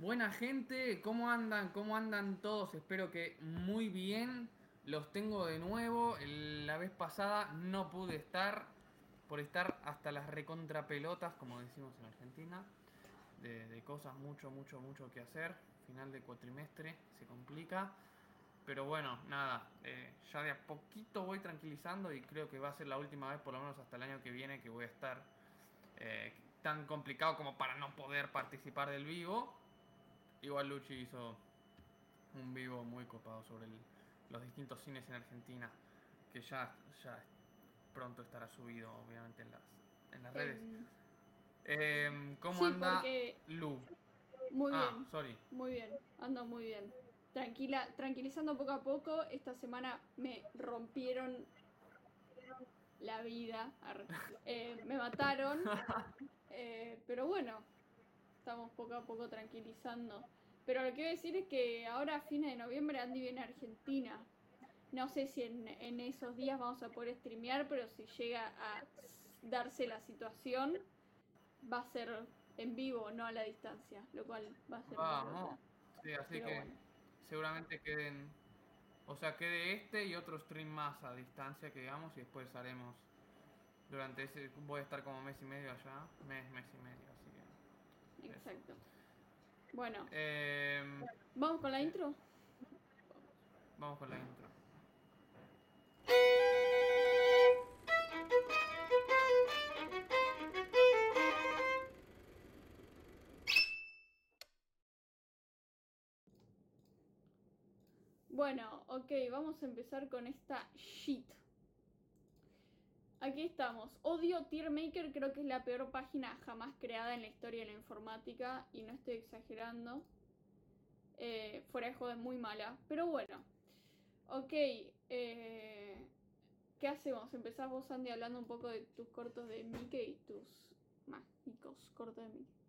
Buena gente, ¿cómo andan? ¿Cómo andan todos? Espero que muy bien. Los tengo de nuevo. La vez pasada no pude estar por estar hasta las recontrapelotas, como decimos en Argentina, de, cosas mucho, mucho, mucho que hacer. Final de cuatrimestre se complica. Pero bueno, nada, eh, ya de a poquito voy tranquilizando y creo que va a ser la última vez, por lo menos hasta el año que viene, que voy a estar eh, tan complicado como para no poder participar del vivo. Igual Luchi hizo un vivo muy copado sobre los distintos cines en Argentina, que ya, ya pronto estará subido, obviamente, en las, en las redes. Eh, ¿Cómo anda Lu? Muy ah, bien. Sorry. Muy bien, ando muy bien. Tranquila, tranquilizando poco a poco. Esta semana me rompieron la vida. Eh, me mataron. Eh, pero bueno, estamos poco a poco tranquilizando. Pero lo que quiero decir es que ahora a fines de noviembre Andy viene a Argentina. No sé si en, en esos días vamos a poder streamear, pero si llega a darse la situación, va a ser en vivo, no a la distancia, lo cual va a ser... Vamos. Sí, así que seguramente queden... O sea, quede este y otro stream más a distancia que digamos y después haremos durante ese... Voy a estar como mes y medio allá, mes, mes y medio. Exacto. Bueno. Eh, ¿Vamos con la intro? Vamos con la intro. Bueno, ok, vamos a empezar con esta shit. Aquí estamos. Odio Tiermaker, creo que es la peor página jamás creada en la historia de la informática y no estoy exagerando. Eh, fuera de juego es muy mala, pero bueno. Ok, eh, ¿qué hacemos? Empezás vos, Andy, hablando un poco de tus cortos de Mickey y tus mágicos cortos de Mickey.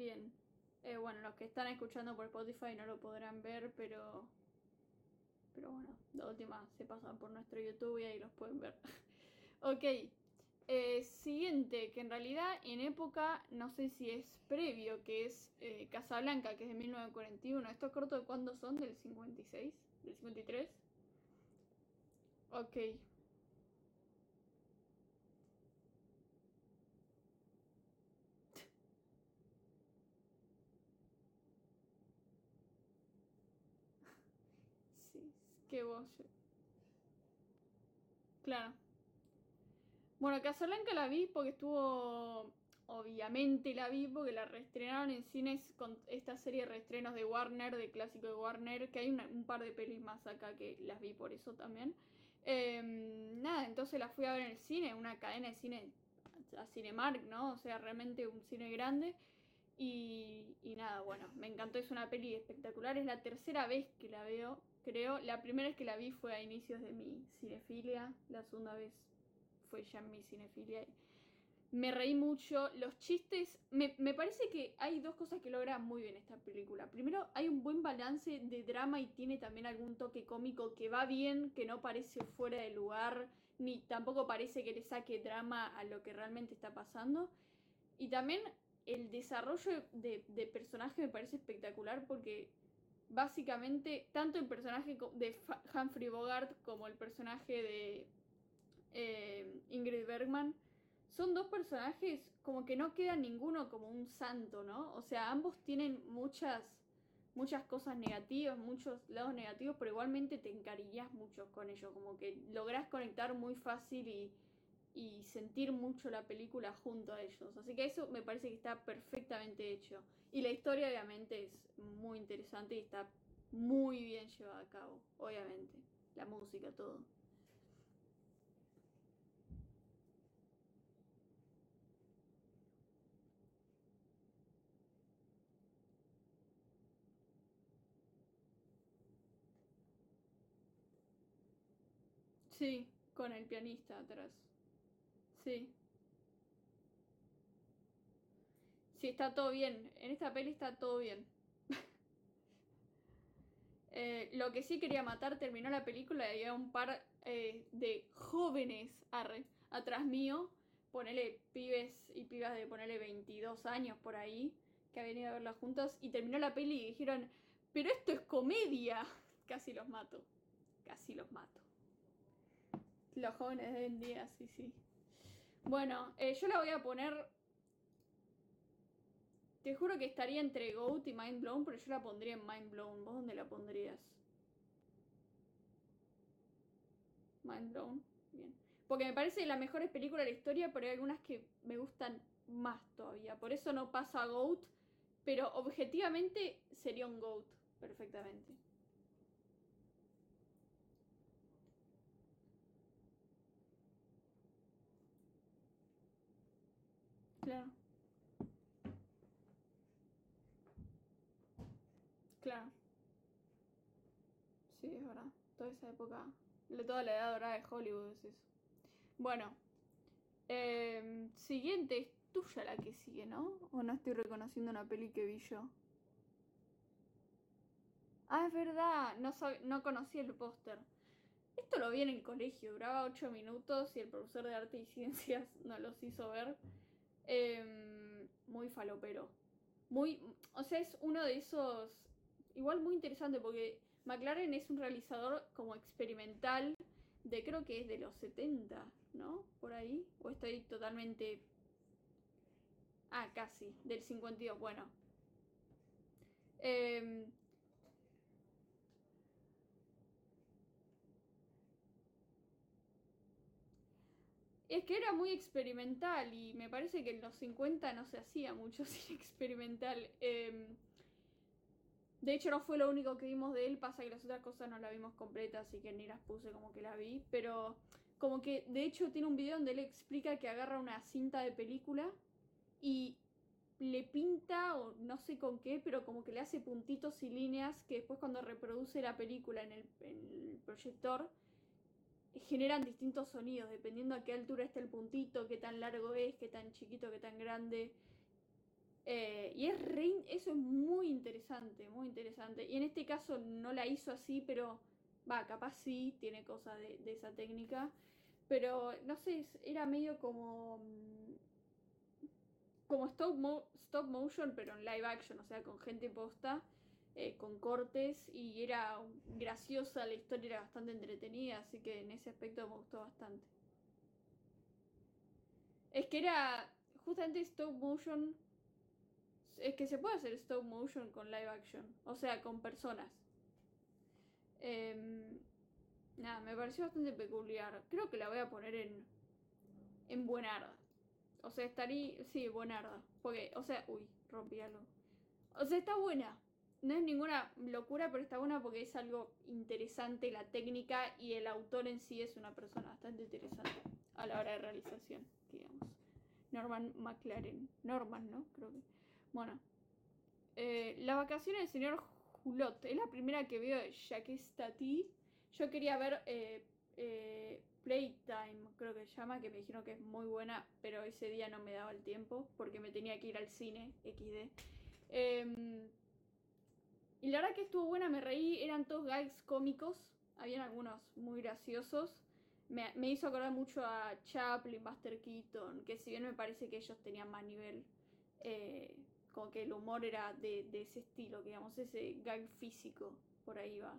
Bien. Eh, bueno, los que están escuchando por Spotify no lo podrán ver, pero. Pero bueno, la última se pasan por nuestro YouTube y ahí los pueden ver. ok. Eh, siguiente, que en realidad en época, no sé si es previo, que es eh, Casablanca, que es de 1941. ¿Estos cortos de cuándo son? ¿Del 56? ¿Del 53? Ok. Que vos. Claro. Bueno, Casablanca la vi porque estuvo. Obviamente la vi porque la reestrenaron en cines con esta serie de reestrenos de Warner, de clásico de Warner, que hay un par de pelis más acá que las vi por eso también. Em, nada, entonces la fui a ver en el cine, una cadena de cine a Cinemark, ¿no? O sea, realmente un cine grande. Y, y, nada, bueno, me encantó, es una peli espectacular, es la tercera vez que la veo, creo. La primera vez que la vi fue a inicios de mi cinefilia, la segunda vez fue ya en mi cinefilia. Me reí mucho, los chistes, me, me parece que hay dos cosas que logra muy bien esta película. Primero, hay un buen balance de drama y tiene también algún toque cómico que va bien, que no parece fuera de lugar, ni tampoco parece que le saque drama a lo que realmente está pasando. Y también el desarrollo de, personaje me parece espectacular porque básicamente tanto el personaje de Humphrey Bogart como el personaje de eh, Ingrid Bergman son dos personajes como que no queda ninguno como un santo, ¿no? O sea, ambos tienen muchas muchas cosas negativas, muchos lados negativos, pero igualmente te encariñas mucho con ellos, como que logras conectar muy fácil y, y sentir mucho la película junto a ellos. Así que eso me parece que está perfectamente hecho. Y la historia obviamente es muy interesante y está muy bien llevada a cabo, obviamente. La música, todo. Sí, con el pianista atrás. Sí. Sí, está todo bien. En esta peli está todo bien. Eh, lo que sí quería matar, terminó la película y había un par eh, de jóvenes atrás mío. Ponele pibes y pibas de ponerle 22 años por ahí, que habían ido a verla juntos. Y terminó la peli y dijeron, pero esto es comedia. Casi los mato. Casi los mato. Los jóvenes de hoy en día, sí, sí. Bueno, eh, yo la voy a poner. Te juro que estaría entre Goat y Mind Blown, pero yo la pondría en Mind Blown. ¿Vos dónde la pondrías? Mind Blown. Bien. Porque me parece la mejor película de la historia, pero hay algunas que me gustan más todavía. Por eso no pasa a Goat, pero objetivamente sería un Goat, perfectamente. Claro. Claro. Sí, es verdad. Toda esa época. Toda la edad dorada de Hollywood es eso. Bueno. Em, siguiente. Es tuya la que sigue, ¿no? ¿O no estoy reconociendo una peli que vi yo? Ah, es verdad. No, no conocí el póster. Esto lo vi en el colegio. Duraba 8 minutos y el profesor de arte y ciencias nos los hizo ver. Em, muy falopero. Muy, o sea, es uno de esos, igual muy interesante porque McLaren es un realizador como experimental de creo que es de los 70, ¿no? Por ahí. O estoy totalmente... Ah, casi, del 52, bueno. Eh, Es que era muy experimental y me parece que en los 50 no se hacía mucho cine experimental. Em, de hecho, no fue lo único que vimos de él, pasa que las otras cosas no las vimos completas, así que ni las puse como que la vi. Pero como que, de hecho, tiene un video donde él explica que agarra una cinta de película y le pinta, o no sé con qué, pero como que le hace puntitos y líneas que después cuando reproduce la película en el, en el proyector generan distintos sonidos, dependiendo a qué altura está el puntito, qué tan largo es, qué tan chiquito, qué tan grande. Eh, y es eso es muy interesante, muy interesante. Y en este caso no la hizo así, pero va, capaz sí, tiene cosas de, esa técnica. Pero no sé, era medio como. Mm, como stop, stop motion, pero en live action, o sea, con gente posta. Eh, con cortes y era graciosa, la historia era bastante entretenida, así que en ese aspecto me gustó bastante. Es que era justamente stop motion, es que se puede hacer stop motion con live action, o sea, con personas. Em, nada, me pareció bastante peculiar. Creo que la voy a poner en, en buenarda. O sea, estaría, sí, buenarda. Porque, o sea, uy, rompí algo. O sea, está buena. No es ninguna locura, pero está buena porque es algo interesante la técnica y el autor en sí es una persona bastante interesante a la hora de realización, digamos. Norman McLaren. Norman, ¿no? Creo que. Bueno. Eh, las vacaciones del señor Hulot. Es la primera que veo de Jacques Tati. Yo quería ver eh, eh, Playtime, creo que se llama, que me dijeron que es muy buena, pero ese día no me daba el tiempo porque me tenía que ir al cine XD. Y la verdad que estuvo buena, me reí, eran todos gags cómicos, habían algunos muy graciosos. Me, hizo acordar mucho a Chaplin, Buster Keaton, que si bien me parece que ellos tenían más nivel, eh, como que el humor era de, de ese estilo, digamos, ese gag físico, por ahí va.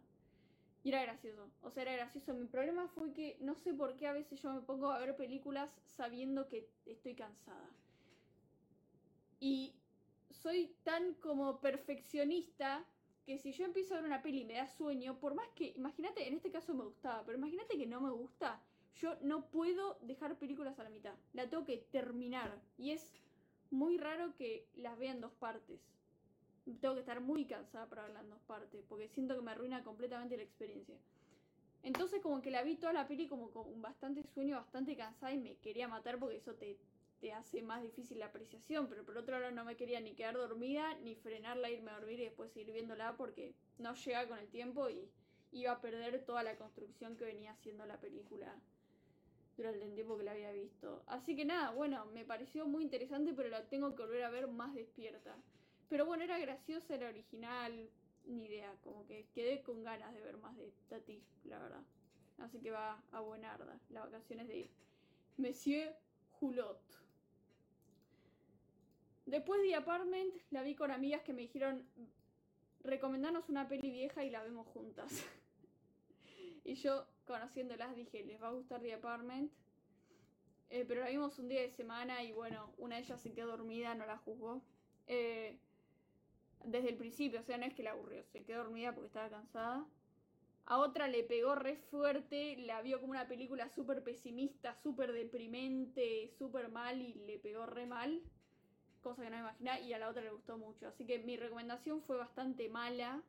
Y era gracioso, o sea, era gracioso. Mi problema fue que no sé por qué a veces yo me pongo a ver películas sabiendo que estoy cansada. Y soy tan como perfeccionista que si yo empiezo a ver una peli y me da sueño, por más que, imagínate, en este caso me gustaba, pero imagínate que no me gusta, yo no puedo dejar películas a la mitad, la tengo que terminar. Y es muy raro que las vea en dos partes. Tengo que estar muy cansada para verla en dos partes, porque siento que me arruina completamente la experiencia. Entonces como que la vi toda la peli como con bastante sueño, bastante cansada y me quería matar porque eso te te hace más difícil la apreciación, pero por otro lado no me quería ni quedar dormida, ni frenarla, irme a dormir y después seguir viéndola porque no llega con el tiempo y iba a perder toda la construcción que venía haciendo la película durante el tiempo que la había visto. Así que nada, bueno, me pareció muy interesante, pero la tengo que volver a ver más despierta. Pero bueno, era graciosa, era original, ni idea, como que quedé con ganas de ver más de Tati, la verdad. Así que va a buenarda, las vacaciones de Monsieur Hulot. Después de Apartment la vi con amigas que me dijeron, recomendanos una peli vieja y la vemos juntas. y yo, conociéndolas, dije, les va a gustar The Apartment. Eh, pero la vimos un día de semana y bueno, una de ellas se quedó dormida, no la juzgó. Eh, desde el principio, o sea, no es que la aburrió, se quedó dormida porque estaba cansada. A otra le pegó re fuerte, la vio como una película súper pesimista, súper deprimente, súper mal y le pegó re mal cosa que no me imaginaba, y a la otra le gustó mucho. Así que mi recomendación fue bastante mala.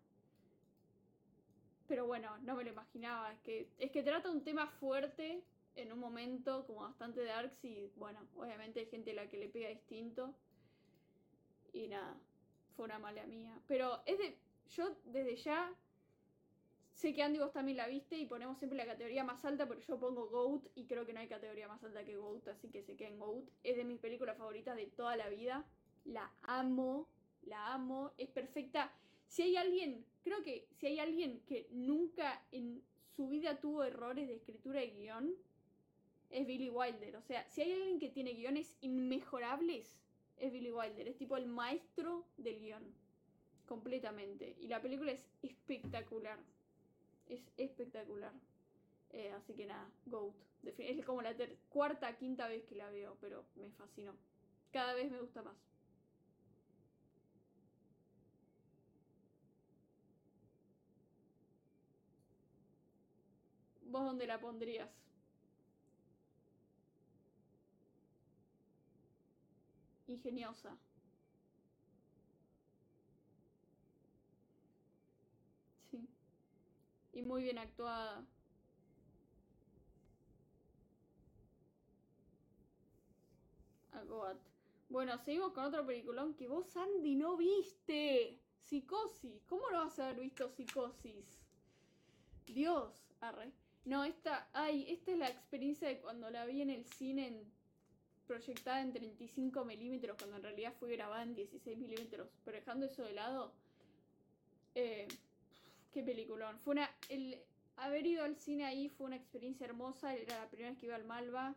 Pero bueno, no me lo imaginaba. Es que, es que trata un tema fuerte en un momento como bastante darks y bueno, obviamente hay gente a la que le pega distinto. Y nada, fue una mala mía. Pero es de. Yo desde ya Sé que Andy vos también la viste y ponemos siempre la categoría más alta, pero yo pongo GOAT y creo que no hay categoría más alta que GOAT, así que se queda en GOAT. Es de mis películas favoritas de toda la vida. La amo, la amo, es perfecta. Si hay alguien, creo que si hay alguien que nunca en su vida tuvo errores de escritura y guion, es Billy Wilder. O sea, si hay alguien que tiene guiones inmejorables, es Billy Wilder. Es tipo el maestro del guion. Completamente. Y la película es espectacular es espectacular. Eh, así que nada, GOAT. Es como la cuarta, quinta vez que la veo, pero me fascinó. Cada vez me gusta más. ¿Vos dónde la pondrías? Ingeniosa. Y muy bien actuada. Bueno, seguimos con otro peliculón que vos, Andy, no viste. Psicosis. ¿Cómo no vas a haber visto Psicosis? Dios. No, esta, ay, esta es la experiencia de cuando la vi en el cine proyectada en 35 milímetros, cuando en realidad fue grabada en 16 milímetros. Pero dejando eso de lado, eh, Qué peliculón. Fue una. El haber ido al cine ahí fue una experiencia hermosa. Era la primera vez que iba al Malva.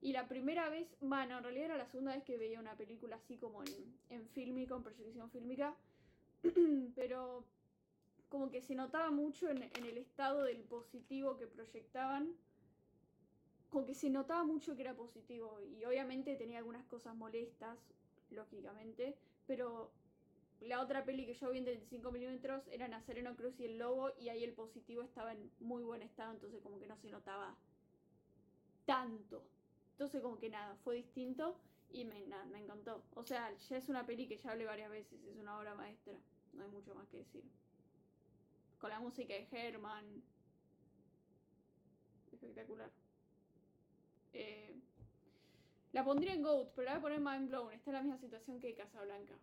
Y la primera vez, bueno, en realidad era la segunda vez que veía una película así como en, en en proyección fílmica. Pero como que se notaba mucho en, en, el estado del positivo que proyectaban. Como que se notaba mucho que era positivo. Y obviamente tenía algunas cosas molestas, lógicamente. Pero la otra peli que yo vi en 35 milímetros era Nazareno Cruz y el Lobo y ahí el positivo estaba en muy buen estado, entonces como que no se notaba tanto. Entonces como que nada, fue distinto y me, me encantó. O sea, ya es una peli que ya hablé varias veces, es una obra maestra. No hay mucho más que decir. Con la música de Herman. Espectacular. Eh, la pondría en GOAT, pero la voy a poner Mind Blown. Está en la misma situación que Casablanca.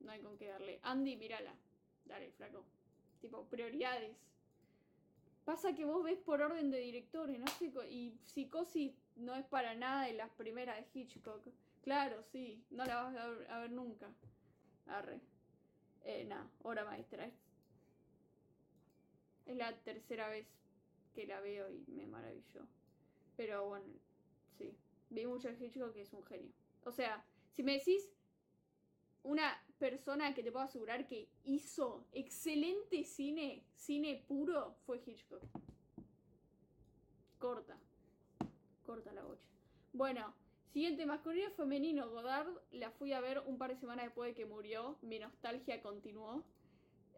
No hay con qué darle. Andy, mírala. Dale, flaco. Tipo, prioridades. Pasa que vos ves por orden de directores, ¿no? Y Psicosis no es para nada de las primeras de Hitchcock. Claro, sí. No la vas a ver, a nunca. Arre. Eh, nada, obra maestra. Es la tercera vez que la veo y me maravilló. Pero bueno, sí. Vi mucho de Hitchcock que es un genio. O sea, si me decís una persona que te puedo asegurar que hizo excelente cine, cine puro, fue Hitchcock. Corta. Corta la bocha. Bueno, siguiente masculino femenino, Godard. La fui a ver un par de semanas después de que murió. Mi nostalgia continuó.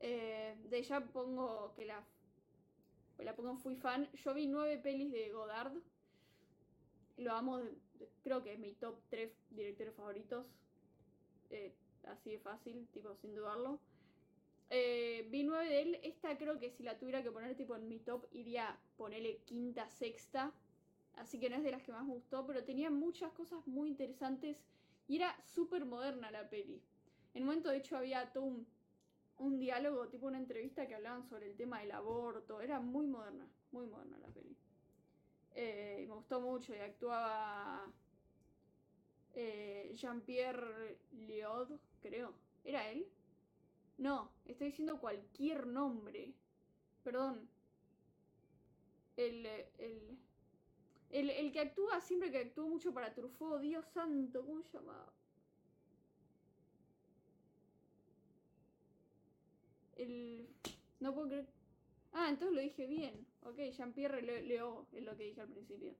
Eh, de ella pongo que la, la pongo fui fan. Yo vi nueve pelis de Godard. Lo amo, creo que es mi top tres directores favoritos. Eh, así de fácil, tipo, sin dudarlo. Eh, vi nueve de él. Esta creo que si la tuviera que poner tipo en mi top, iría ponerle quinta, sexta. Así que no es de las que más gustó, pero tenía muchas cosas muy interesantes y era súper moderna la peli. En un momento, de hecho, había todo un, diálogo, tipo una entrevista que hablaban sobre el tema del aborto. Era muy moderna, muy moderna la peli. Eh, me gustó mucho y actuaba eh, Jean-Pierre Liod, creo. ¿Era él? No, estoy diciendo cualquier nombre. Perdón. El, el, el, el que actúa siempre que actuó mucho para Truffaut, Dios santo, ¿cómo se llamaba? El... No puedo creer... Ah, entonces lo dije bien. Ok, Jean-Pierre Leo es lo que dije al principio.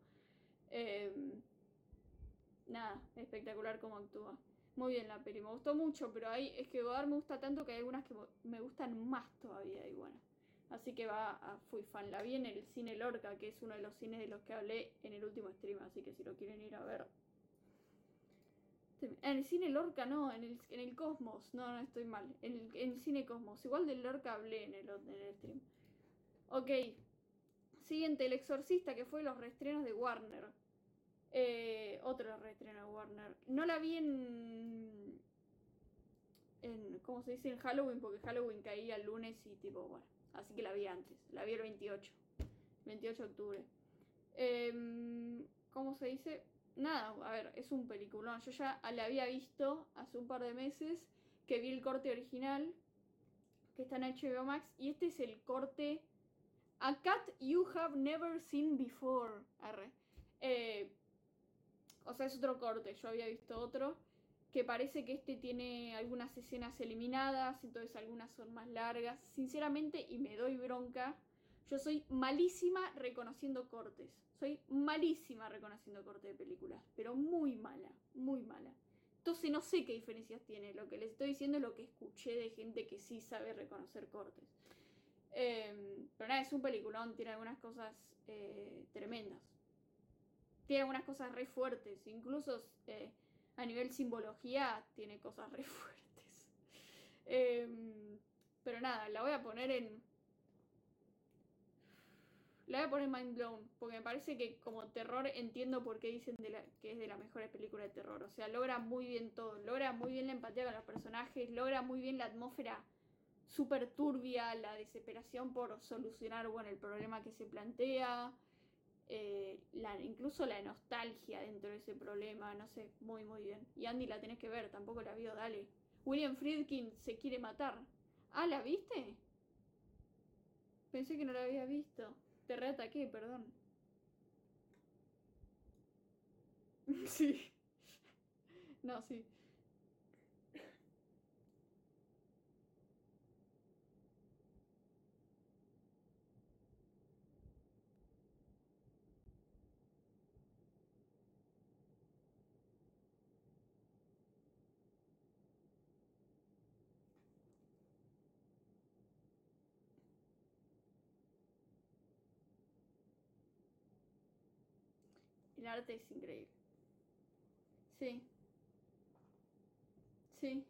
Eh, nada, espectacular cómo actúa. Muy bien la peli, me gustó mucho, pero ahí es que Godard me gusta tanto que hay algunas que me gustan más todavía y bueno. Así que va a Fui Fan. La vi en el cine Lorca, que es uno de los cines de los que hablé en el último stream, así que si lo quieren ir a ver. En el cine Lorca no, en el, en el Cosmos, no, no estoy mal. En el, cine Cosmos, igual del Lorca hablé en el, en el stream. Ok, siguiente, El Exorcista, que fue los reestrenos de Warner. Eh, otro reestreno de Warner. No la vi en. en ¿Cómo se dice? En Halloween, porque Halloween caía el lunes y tipo, bueno. Así que la vi antes. La vi el 28. 28 de octubre. Em, ¿Cómo se dice? Nada, a ver, es un peliculón. Yo ya la había visto hace un par de meses que vi el corte original que está en HBO Max y este es el corte A Cat You Have Never Seen Before. Eh, o sea, es otro corte. Yo había visto otro que parece que este tiene algunas escenas eliminadas, entonces algunas son más largas. Sinceramente, y me doy bronca, yo soy malísima reconociendo cortes. Soy malísima reconociendo cortes de películas, pero muy mala, muy mala. Entonces no sé qué diferencias tiene. Lo que les estoy diciendo es lo que escuché de gente que sí sabe reconocer cortes. Em, pero nada, es un peliculón, tiene algunas cosas eh, tremendas. Tiene algunas cosas re fuertes, incluso eh, a nivel simbología tiene cosas re fuertes. Em, pero nada, la voy a poner en. La voy a poner Mind Blown, porque me parece que como terror entiendo por qué dicen que es de las mejores películas de terror. O sea, logra muy bien todo, logra muy bien la empatía con los personajes, logra muy bien la atmósfera súper turbia, la desesperación por solucionar bueno, el problema que se plantea. Eh, la, incluso la nostalgia dentro de ese problema, no sé, muy muy bien. Y Andy la tenés que ver, tampoco la vio, dale. William Friedkin se quiere matar. Ah, ¿la viste? Pensé que no la había visto. Te reataqué, perdón. sí. No, sí. Arte es increíble. Sí. Sí.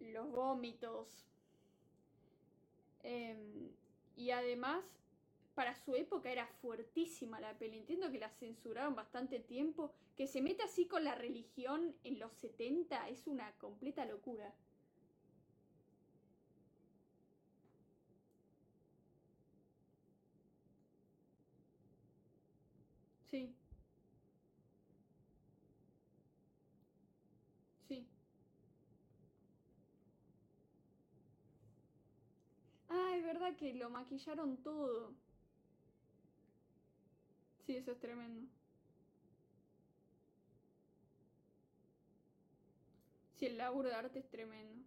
Los vómitos. Em, y además, para su época era fuertísima la peli. Entiendo que la censuraron bastante tiempo. Que se mete así con la religión en los 70 es una completa locura. Sí. Sí. Ah, es verdad que lo maquillaron todo. Sí, eso es tremendo. Sí, el laburo de arte es tremendo.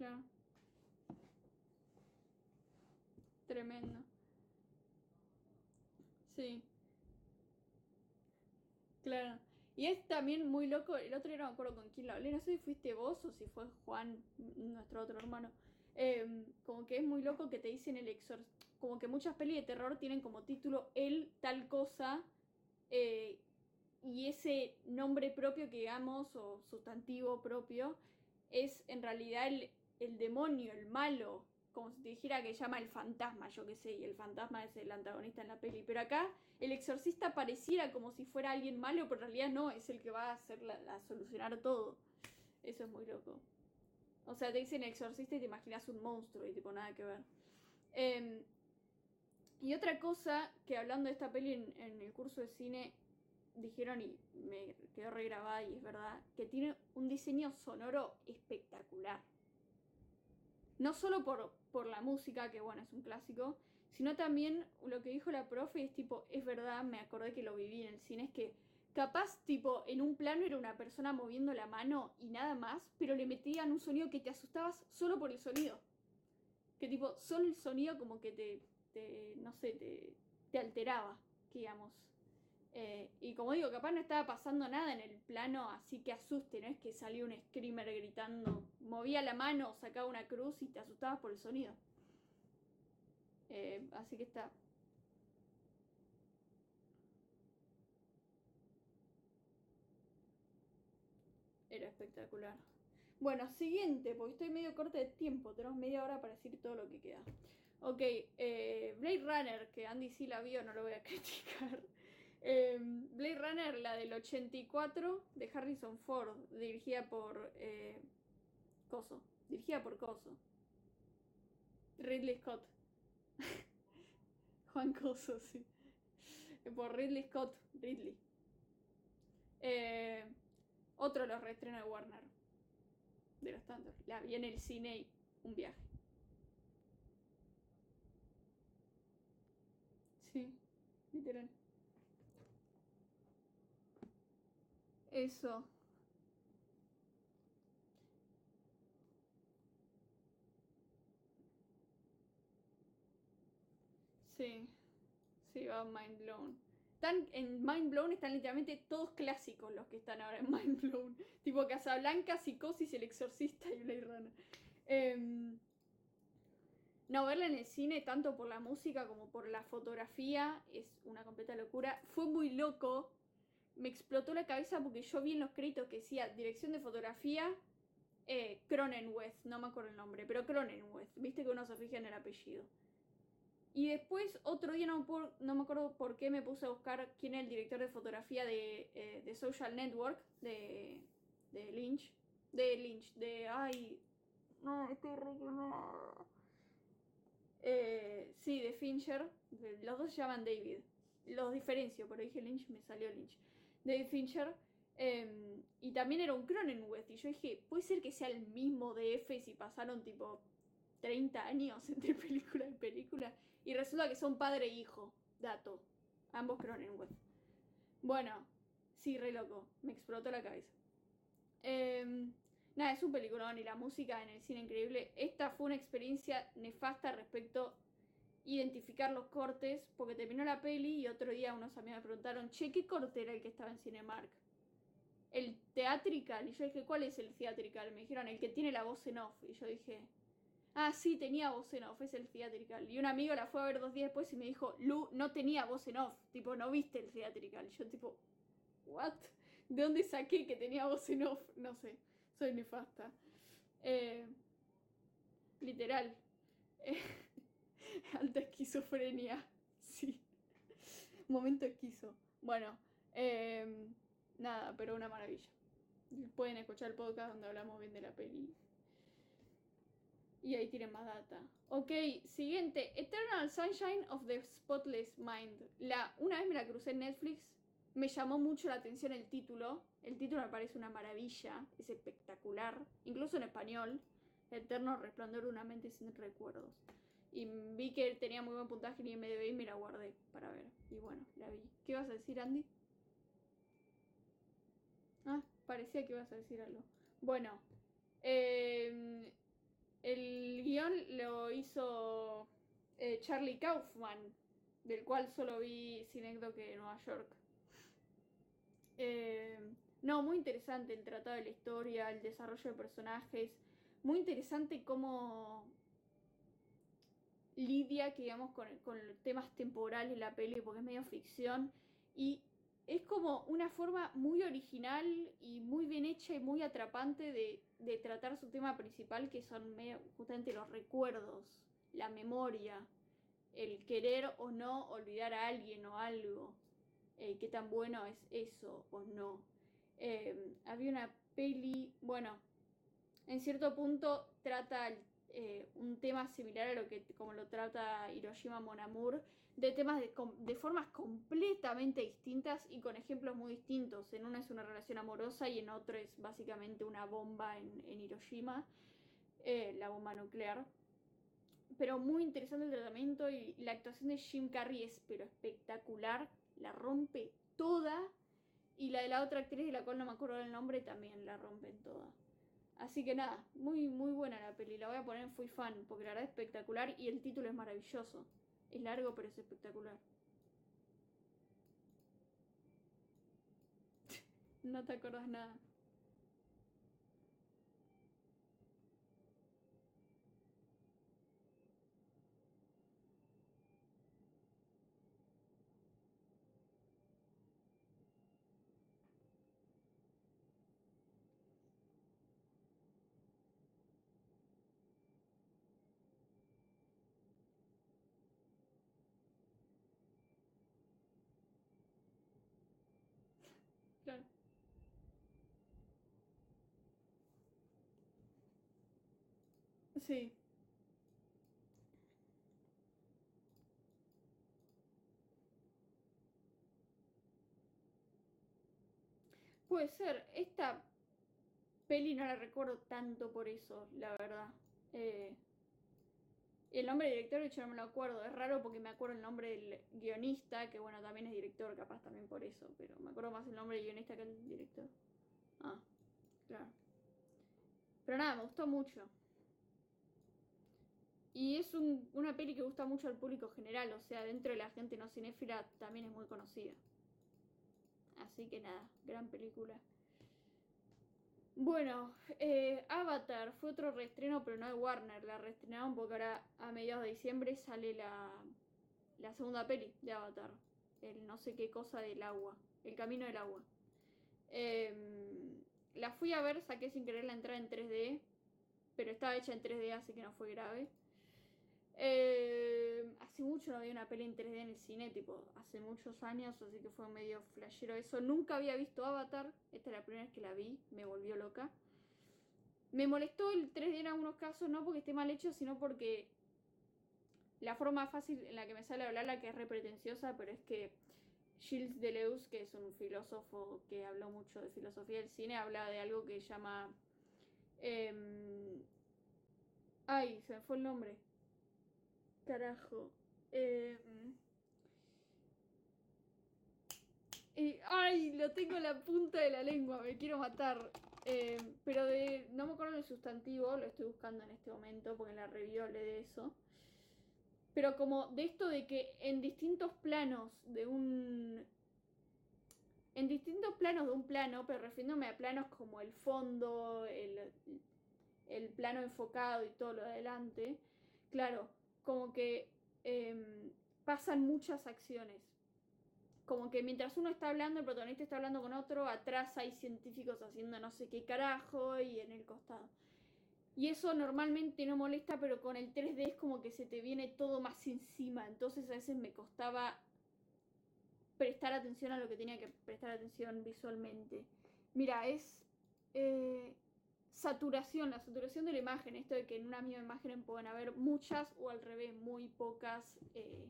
Claro. Tremendo. Sí. Claro. Y es también muy loco, el otro día no me acuerdo con quién lo hablé, no sé si fuiste vos o si fue Juan, nuestro otro hermano. Em, como que es muy loco que te dicen el exor... Como que muchas pelis de terror tienen como título el tal cosa. Eh, y ese nombre propio que digamos, o sustantivo propio, es en realidad el, el demonio, el malo, como si te dijera que llama el fantasma, yo qué sé, y el fantasma es el antagonista en la peli. Pero acá el exorcista pareciera como si fuera alguien malo, pero en realidad no, es el que va a hacer la, solucionar todo. Eso es muy loco. O sea, te dicen exorcista y te imaginas un monstruo y tipo nada que ver. Em, y otra cosa que hablando de esta peli en, en, el curso de cine dijeron y me quedó regrabada y es verdad, que tiene un diseño sonoro espectacular no solo por, por la música, que bueno, es un clásico, sino también lo que dijo la profe es tipo, es verdad, me acordé que lo viví en el cine, es que capaz tipo en un plano era una persona moviendo la mano y nada más, pero le metían un sonido que te asustabas solo por el sonido. Que tipo, solo el sonido como que te, te no sé, te, te alteraba, digamos. Eh, y como digo, capaz no estaba pasando nada en el plano, así que asuste, no es que salió un screamer gritando, movía la mano, sacaba una cruz y te asustabas por el sonido. Eh, así que está. Era espectacular. Bueno, siguiente, porque estoy medio corta de tiempo, tenemos media hora para decir todo lo que queda. Ok, eh, Blade Runner, que Andy sí la vio, no lo voy a criticar. Em, Blade Runner, la del 84, de Harrison Ford, dirigida por eh, Coso. Dirigida por Coso. Ridley Scott. Juan Coso, sí. Por Ridley Scott. Ridley. Eh, otro los reestrenos de Warner. De los tantos. La vi en el cine y un viaje. Sí, literal. Eso. Sí. Sí, va Mind Blown. Están en Mind Blown están literalmente todos clásicos los que están ahora en Mind Blown. tipo Casablanca, Psicosis, El Exorcista y Blade Runner. Em, no, verla en el cine, tanto por la música como por la fotografía, es una completa locura. Fue muy loco me explotó la cabeza porque yo vi en los créditos que decía dirección de fotografía eh, Cronenweth, no me acuerdo el nombre, pero Cronenweth, viste que uno se fija en el apellido. Y después, otro día, no, no me acuerdo por qué, me puse a buscar quién es el director de fotografía de, eh, Social Network, de, de Lynch. De Lynch, de... Ay... No, estoy re... Eh, sí, de Fincher. Los dos se llaman David. Los diferencio, pero dije Lynch, me salió Lynch. David Fincher. Em, y también era un Cronenweth. Y yo dije, puede ser que sea el mismo DF si pasaron tipo 30 años entre película y película. Y resulta que son padre e hijo. Dato. Ambos Cronenweth. Bueno, sí, re loco. Me explotó la cabeza. Em, nada, es un peliculón y la música en el cine increíble. Esta fue una experiencia nefasta respecto identificar los cortes, porque terminó la peli y otro día unos amigos me preguntaron, che, ¿qué corte era el que estaba en Cinemark? el theatrical. Y yo dije, ¿cuál es el theatrical? Me dijeron, el que tiene la voz en off. Y yo dije, ah, sí, tenía voz en off, es el theatrical. Y un amigo la fue a ver dos días después y me dijo, Lu, no tenía voz en off. Tipo, no viste el theatrical. Yo tipo, ¿what? ¿De dónde saqué que tenía voz en off? No sé, soy nefasta. Eh, literal. alta esquizofrenia. Sí. Momento esquizo. Bueno, eh, nada, pero una maravilla. Pueden escuchar el podcast donde hablamos bien de la peli. Y ahí tienen más data. Ok, siguiente. Eternal Sunshine of the Spotless Mind. La, una vez me la crucé en Netflix. Me llamó mucho la atención el título. El título me parece una maravilla. Es espectacular. Incluso en español. Eterno resplandor de una mente sin recuerdos. Y vi que tenía muy buen puntaje en IMDb y me la guardé para ver. Y bueno, la vi. ¿Qué vas a decir, Andy? Ah, parecía que ibas a decir algo. Bueno, em, el guion lo hizo eh, Charlie Kaufman, del cual solo vi Cinécdoque de Nueva York. Em, no, muy interesante el tratado de la historia, el desarrollo de personajes. Muy interesante cómo lidia, que digamos, con, con temas temporales la peli, porque es medio ficción. Y es como una forma muy original y muy bien hecha y muy atrapante de, tratar su tema principal, que son justamente los recuerdos, la memoria, el querer o no olvidar a alguien o algo. Eh, qué tan bueno es eso o no. Eh, había una peli, bueno, en cierto punto trata eh, un tema similar a lo que como lo trata Hiroshima Monamur, de temas de, formas completamente distintas y con ejemplos muy distintos. En una es una relación amorosa y en otro es básicamente una bomba en, Hiroshima, eh, la bomba nuclear. Pero muy interesante el tratamiento y la actuación de Jim Carrey es pero espectacular, la rompe toda. Y la de la otra actriz, de la cual no me acuerdo el nombre, también la rompen toda. Así que nada, muy, muy buena la peli. La voy a poner en Fui Fan, porque la verdad es espectacular y el título es maravilloso. Es largo, pero es espectacular. no te acuerdas nada. Puede ser. Esta peli no la recuerdo tanto por eso, la verdad. Eh, el nombre del director, de hecho, no me lo acuerdo. Es raro porque me acuerdo el nombre del guionista, que bueno, también es director, capaz también por eso. Pero me acuerdo más el nombre del guionista que el director. Ah, claro. Pero nada, me gustó mucho. Y es una peli que gusta mucho al público general, o sea, dentro de la gente no cinéfila también es muy conocida. Así que nada, gran película. Bueno, eh, Avatar fue otro reestreno, pero no de Warner. La reestrenaron porque ahora a mediados de diciembre sale la, la segunda peli de Avatar. El no sé qué cosa del agua. El camino del agua. Em, la fui a ver, saqué sin querer la entrada en 3D. Pero estaba hecha en 3D, así que no fue grave. Eh, hace mucho no había una peli en 3D en el cine, tipo, hace muchos años, así que fue medio flashero eso. Nunca había visto Avatar, esta es la primera vez que la vi, me volvió loca. Me molestó el 3D en algunos casos, no porque esté mal hecho, sino porque la forma fácil en la que me sale hablarla, que es repretenciosa, pero es que Gilles Deleuze, que es un filósofo que habló mucho de filosofía del cine, habla de algo que llama... Em, ay, se me fue el nombre Carajo. Eh, ay, lo tengo en la punta de la lengua, me quiero matar. Eh, pero de. No me acuerdo del sustantivo, lo estoy buscando en este momento porque en la review hablé de eso. Pero como de esto de que en distintos planos de un. en distintos planos de un plano, pero refiriéndome a planos como el fondo, el, el plano enfocado y todo lo de adelante, claro, como que em, pasan muchas acciones. Como que mientras uno está hablando, el protagonista está hablando con otro, atrás hay científicos haciendo no sé qué carajo y en el costado. Y eso normalmente no molesta, pero con el 3D es como que se te viene todo más encima. Entonces a veces me costaba prestar atención a lo que tenía que prestar atención visualmente. Mira, es eh, saturación, la saturación de la imagen, esto de que en una misma imagen pueden haber muchas o al revés, muy pocas eh,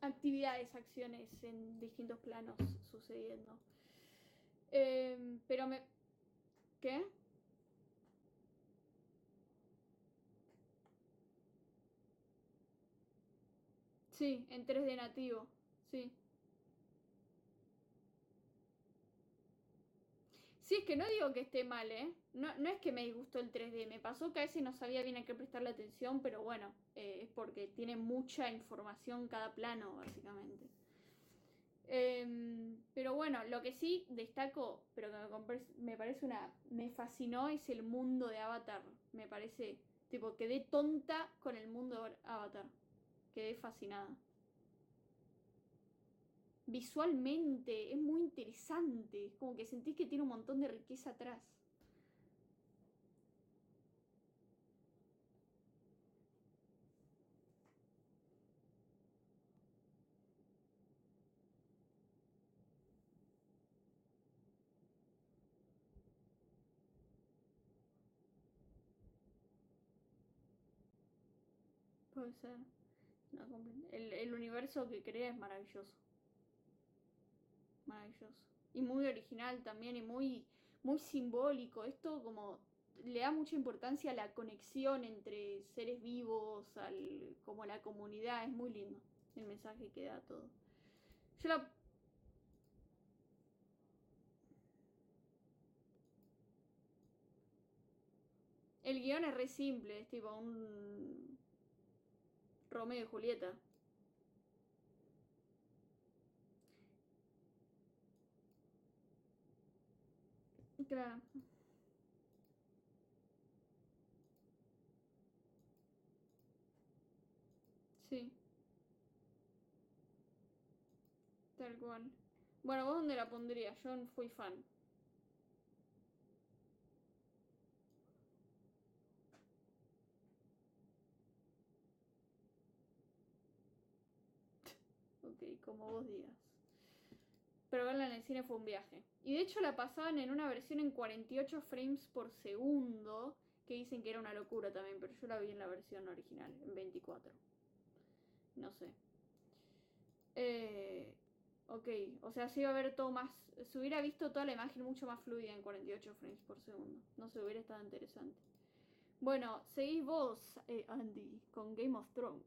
actividades, acciones en distintos planos sucediendo. Em, pero me... ¿Qué? Sí, en 3D nativo, sí. Sí, es que no digo que esté mal, ¿eh? No, no es que me disgustó el 3D, me pasó que a veces no sabía bien a qué prestarle atención, pero bueno, eh, es porque tiene mucha información cada plano, básicamente. Em, pero bueno, lo que sí destaco, pero que me, me parece una. me fascinó, es el mundo de Avatar. Me parece. Tipo, quedé tonta con el mundo de Avatar. Quedé fascinada visualmente es muy interesante, como que sentís que tiene un montón de riqueza atrás. Puede ser. el, el universo que crea es maravilloso maravilloso. Y muy original también y muy, muy simbólico. Esto como le da mucha importancia a la conexión entre seres vivos, al, como la comunidad. Es muy lindo el mensaje que da todo. Yo la... El guion es re simple, es tipo un Romeo y Julieta. Sí. Tal cual. Bueno, ¿vos dónde la pondrías? Yo no fui fan. ok, como vos digas pero verla en el cine fue un viaje. Y de hecho la pasaban en una versión en 48 frames por segundo, que dicen que era una locura también, pero yo la vi en la versión original, en 24. No sé. Eh, ok, o sea, se iba a ver todo más. Se hubiera visto toda la imagen mucho más fluida en 48 frames por segundo. No se hubiera estado interesante. Bueno, seguís vos, eh, Andy, con Game of Thrones.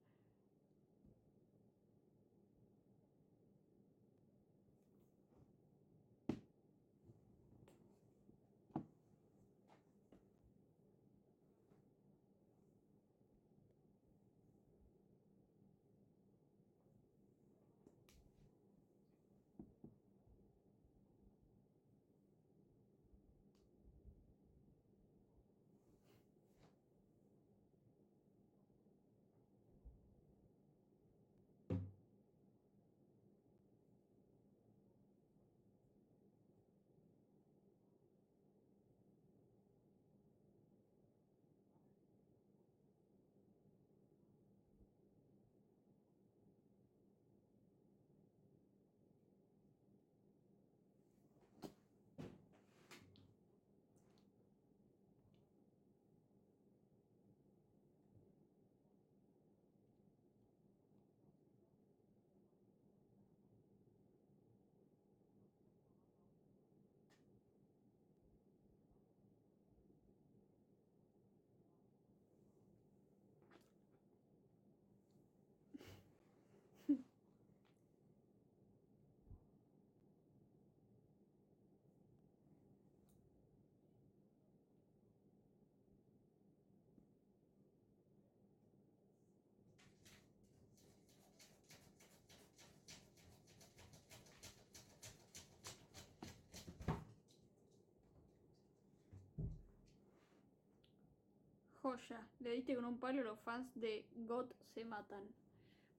Joya, le diste con un palo los fans de God se matan.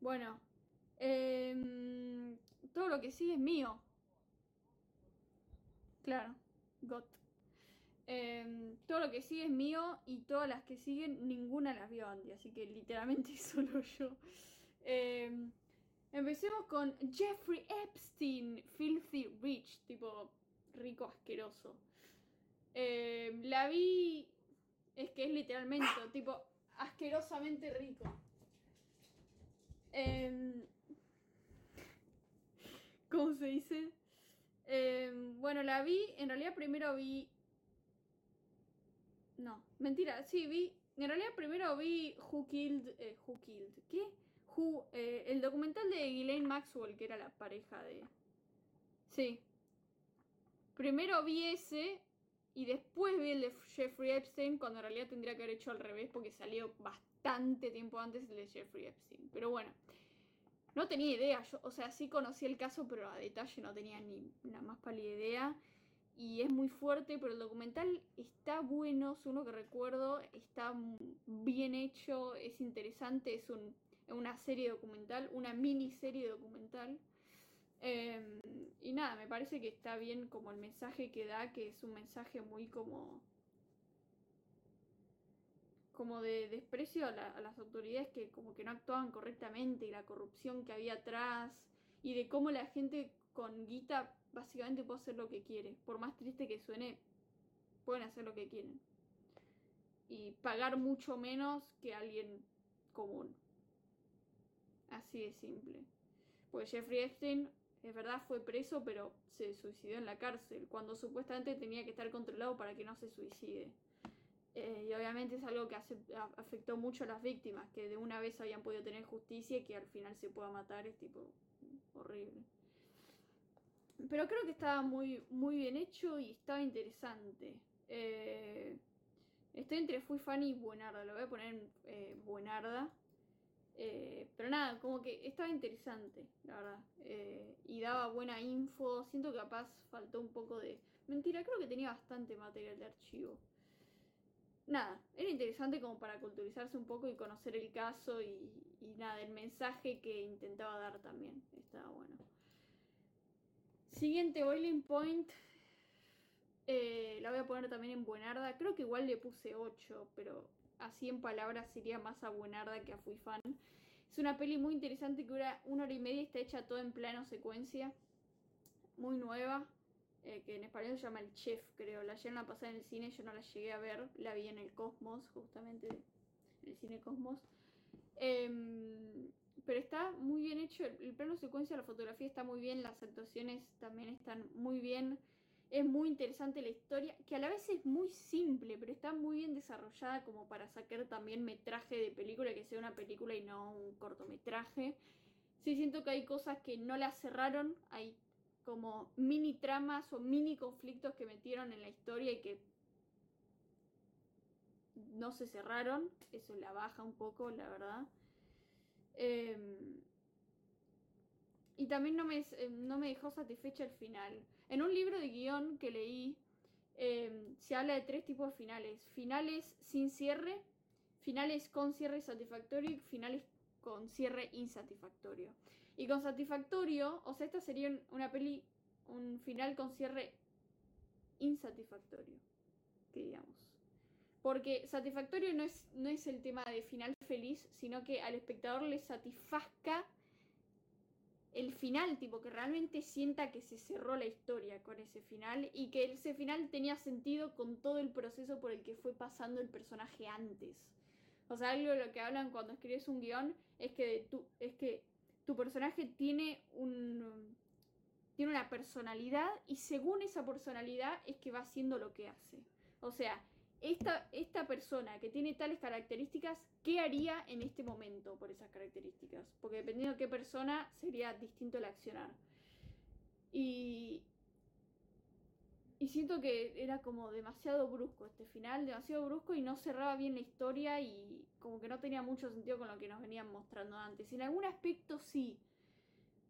Bueno, em, todo lo que sigue es mío. Claro, God. Em, todo lo que sigue es mío y todas las que siguen, ninguna las vio Andy, así que literalmente solo yo. Em, empecemos con Jeffrey Epstein, Filthy Rich, tipo rico asqueroso. la vi es que es literalmente, tipo, asquerosamente rico. Em, ¿Cómo se dice? Em, bueno, la vi, en realidad primero vi... No, mentira, sí, vi... En realidad primero vi Who Killed... Eh, Who Killed... ¿Qué? Who, eh, el documental de Ghislaine Maxwell, que era la pareja de... Sí. Primero vi ese y después vi el de Jeffrey Epstein, cuando en realidad tendría que haber hecho al revés, porque salió bastante tiempo antes el de Jeffrey Epstein. Pero bueno, no tenía idea. Yo, o sea, sí conocí el caso, pero a detalle no tenía ni la más pálida idea. Y es muy fuerte, pero el documental está bueno, es uno que recuerdo, está bien hecho, es interesante, es un, una serie documental, una miniserie documental. Em, y nada, me parece que está bien como el mensaje que da, que es un mensaje muy como como de desprecio a, las autoridades que como que no actuaban correctamente y la corrupción que había atrás y de cómo la gente con guita básicamente puede hacer lo que quiere. Por más triste que suene, pueden hacer lo que quieren. Y pagar mucho menos que alguien común. Así de simple. Pues Jeffrey Epstein es verdad, fue preso, pero se suicidó en la cárcel, cuando supuestamente tenía que estar controlado para que no se suicide. Eh, y obviamente es algo que afectó mucho a las víctimas, que de una vez habían podido tener justicia y que al final se pueda matar, es tipo horrible. Pero creo que estaba muy, muy bien hecho y estaba interesante. Eh, estoy entre Fui Fan y Buenarda, lo voy a poner en eh, Buenarda. Eh, pero nada, como que estaba interesante, la verdad. Eh, y daba buena info. Siento que capaz faltó un poco de... Mentira, creo que tenía bastante material de archivo. Nada, era interesante como para culturizarse un poco y conocer el caso y, nada, el mensaje que intentaba dar también. Estaba bueno. Siguiente, Boiling Point. Eh, la voy a poner también en Buenarda. Creo que igual le puse 8, pero así en palabras sería más a buenarda que a fui fan. Es una peli muy interesante que dura una hora y media, está hecha todo en plano secuencia, muy nueva, eh, que en español se llama El Chef, creo. La llegaron a pasar en el cine, yo no la llegué a ver, la vi en el Cosmos, justamente, en el cine Cosmos. Em, pero está muy bien hecho, el, plano secuencia, la fotografía está muy bien, las actuaciones también están muy bien. Es muy interesante la historia, que a la vez es muy simple, pero está muy bien desarrollada como para sacar también metraje de película, que sea una película y no un cortometraje. Sí siento que hay cosas que no las cerraron, hay como mini tramas o mini conflictos que metieron en la historia y que no se cerraron, eso la baja un poco, la verdad. Em, y también no me, eh, no me dejó satisfecha el final. En un libro de guion que leí, em, se habla de tres tipos de finales. Finales sin cierre, finales con cierre satisfactorio y finales con cierre insatisfactorio. Y con satisfactorio, o sea, esta sería una peli, un final con cierre insatisfactorio, digamos. Porque satisfactorio no es, no es el tema de final feliz, sino que al espectador le satisfazca el final, tipo que realmente sienta que se cerró la historia con ese final y que ese final tenía sentido con todo el proceso por el que fue pasando el personaje antes. O sea, algo de lo que hablan cuando escribes un guion es que, tu, es que tu personaje tiene un tiene una personalidad y según esa personalidad es que va haciendo lo que hace. O sea, esta, esta persona que tiene tales características, ¿qué haría en este momento por esas características? Porque dependiendo de qué persona, sería distinto el accionar. Y, y siento que era como demasiado brusco este final, demasiado brusco y no cerraba bien la historia y como que no tenía mucho sentido con lo que nos venían mostrando antes. En algún aspecto sí,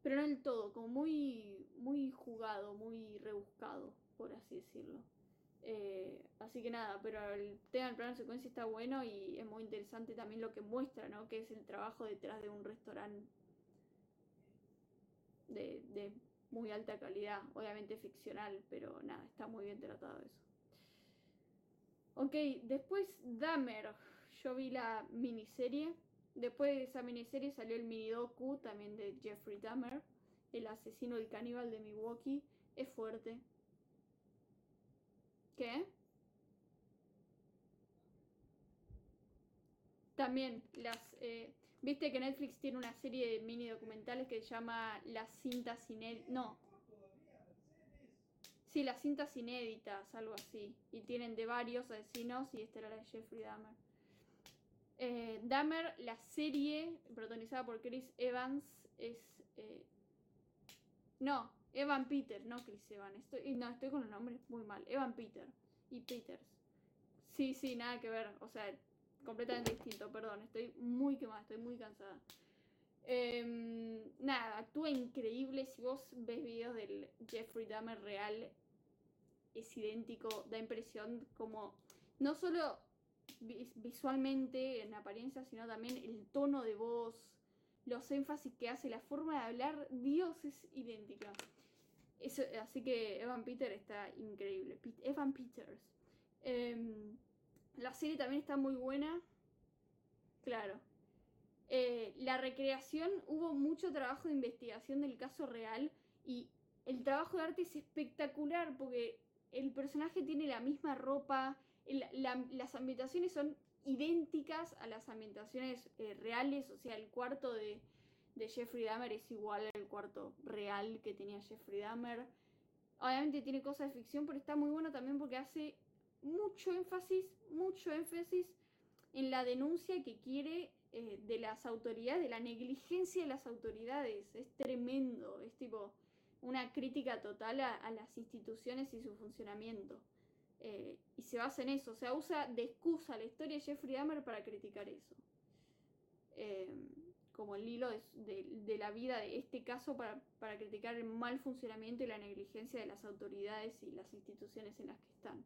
pero no del todo, como muy, muy jugado, muy rebuscado, por así decirlo. Eh, así que nada, pero el tema del plano de secuencia está bueno y es muy interesante también lo que muestra, ¿no? Que es el trabajo detrás de un restaurante de, muy alta calidad, obviamente ficcional, pero nada, está muy bien tratado eso. Ok, después Dahmer, yo vi la miniserie. Después de esa miniserie salió el mini docu también de Jeffrey Dahmer, el asesino del caníbal de Milwaukee. Es fuerte, ¿Qué? También las... Eh, Viste que Netflix tiene una serie de mini documentales que se llama Las cintas inéditas. No. Sí, las cintas inéditas, algo así. Y tienen de varios asesinos y esta era la de Jeffrey Dahmer. Eh, Dahmer, la serie protagonizada por Chris Evans, es... Eh, no, Evan Peter, no Chris Evan. Estoy, no, estoy con los nombres muy mal. Evan Peter y Peters. Sí, sí, nada que ver. O sea, completamente distinto, perdón. Estoy muy quemada, estoy muy cansada. Em, nada, actúa increíble. Si vos ves videos del Jeffrey Dahmer real, es idéntico. Da impresión como, no solo visualmente, en apariencia, sino también el tono de voz, los énfasis que hace, la forma de hablar. Dios es idéntica así que Evan Peter está increíble. Evan Peters. Em, la serie también está muy buena. Claro. Eh, la recreación, hubo mucho trabajo de investigación del caso real y el trabajo de arte es espectacular porque el personaje tiene la misma ropa, las ambientaciones son idénticas a las ambientaciones eh, reales, o sea, el cuarto de, de Jeffrey Dahmer es igual al cuarto real que tenía Jeffrey Dahmer. Obviamente tiene cosas de ficción, pero está muy bueno también porque hace mucho énfasis, mucho énfasis en la denuncia que quiere eh, de las autoridades, de la negligencia de las autoridades. Es tremendo, es tipo una crítica total a, las instituciones y su funcionamiento. Eh, y se basa en eso, o sea, usa de excusa la historia de Jeffrey Dahmer para criticar eso. Eh, como el hilo de, la vida de este caso para, criticar el mal funcionamiento y la negligencia de las autoridades y las instituciones en las que están.